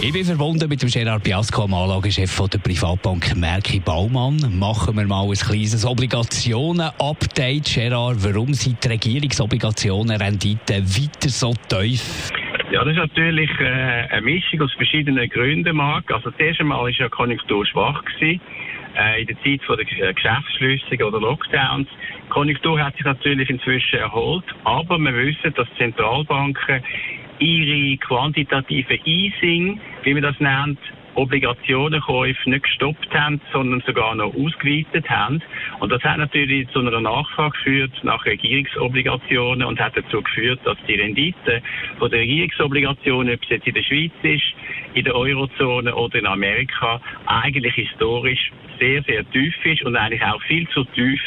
ich bin verbunden mit dem Gerard Biasco, dem Anlagechef der Privatbank Merki Baumann. Machen wir mal ein kleines Obligationen-Update. Gerard, warum sind die Regierungsobligationen-Renditen weiter so tief? Ja, das ist natürlich äh, eine Mischung aus verschiedenen Gründen, Marc. Also, das erste Mal war ja die Konjunktur schwach. Gewesen, äh, in der Zeit von der Geschäftsschließung oder Lockdowns. Die Konjunktur hat sich natürlich inzwischen erholt, aber wir wissen, dass Zentralbanken ihre quantitative Easing, wie man das nennt, Obligationenkäufe nicht gestoppt haben, sondern sogar noch ausgeweitet haben. Und das hat natürlich zu einer Nachfrage geführt nach Regierungsobligationen und hat dazu geführt, dass die Rendite von der Regierungsobligationen, ob es jetzt in der Schweiz ist, in der Eurozone oder in Amerika, eigentlich historisch sehr, sehr tief ist und eigentlich auch viel zu tief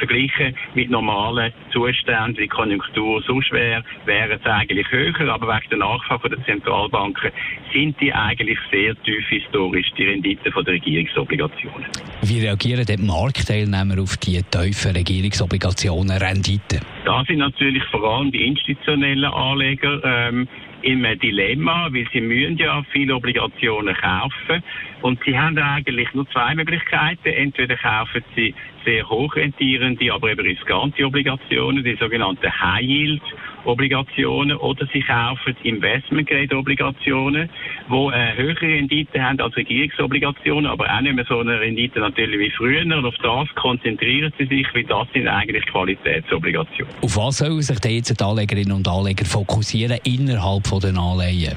verglichen mit normalen Zuständen, wie Konjunktur so schwer, wären es eigentlich höher, aber wegen der Nachfrage der Zentralbanken sind die eigentlich sehr tief historisch, die Renditen der Regierungsobligationen. Wie reagieren die Marktteilnehmer auf die tiefen Regierungsobligationen Renditen? Da sind natürlich vor allem die institutionellen Anleger ähm, im Dilemma, weil sie müssen ja viele Obligationen kaufen und sie haben eigentlich nur zwei Möglichkeiten. Entweder kaufen sie sehr hochrentierende, aber eben riskante Obligationen, die sogenannten High Yield Obligationen, oder sie kaufen Investment Grade Obligationen, wo eine höhere Rendite haben als Regierungsobligationen, aber auch nicht mehr so eine Rendite natürlich wie früher. Und auf das konzentrieren sie sich, weil das sind eigentlich Qualitätsobligationen. Auf was sollen sich denn jetzt die Anlegerinnen und Anleger fokussieren innerhalb von den Anleihen?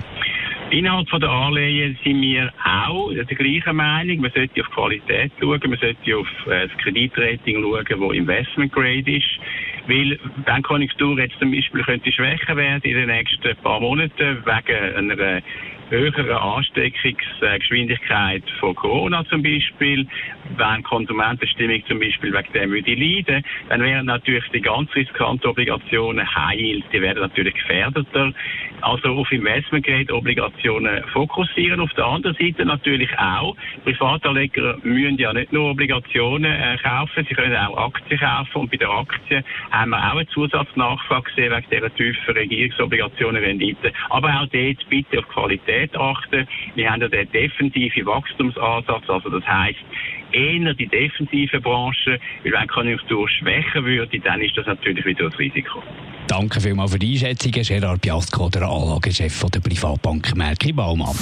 Innerhalb der Anleihen sind wir auch der gleichen Meinung. Man sollte auf Qualität schauen, man sollte auf äh, das Kreditrating schauen, das Investment Grade ist. Weil, die Konjunktur jetzt zum Beispiel könnte schwächer werden in den nächsten paar Monaten wegen einer höheren Ansteckungsgeschwindigkeit von Corona zum Beispiel, wenn Konsumentenstimmung zum Beispiel wegen dem würde leiden, dann wären natürlich die ganz riskanten Obligationen heil, die werden natürlich gefährdeter. Also auf Investmentgrade-Obligationen fokussieren. Auf der anderen Seite natürlich auch. Privatanleger müssen ja nicht nur Obligationen äh, kaufen, sie können auch Aktien kaufen. Und bei der Aktie haben wir auch eine Zusatznachfrage gesehen wegen dieser tiefen Regierungsobligationenrendite. Aber auch dort bitte auf Qualität achten. Wir haben ja den defensiven Wachstumsansatz, also das heißt eher die defensive Branche, weil wenn die Konjunktur schwächer würde, dann ist das natürlich wieder das Risiko. Danke vielmals für die Einschätzung, Gerard Piasco, der Anlagechef der Privatbank Merki Baumann.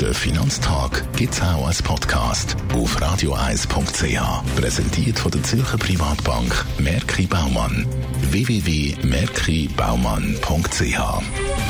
Der Finanztag gibt es auch als Podcast auf radioeis.ch. Präsentiert von der Zürcher Privatbank Merki Baumann. www.merkibaumann.ch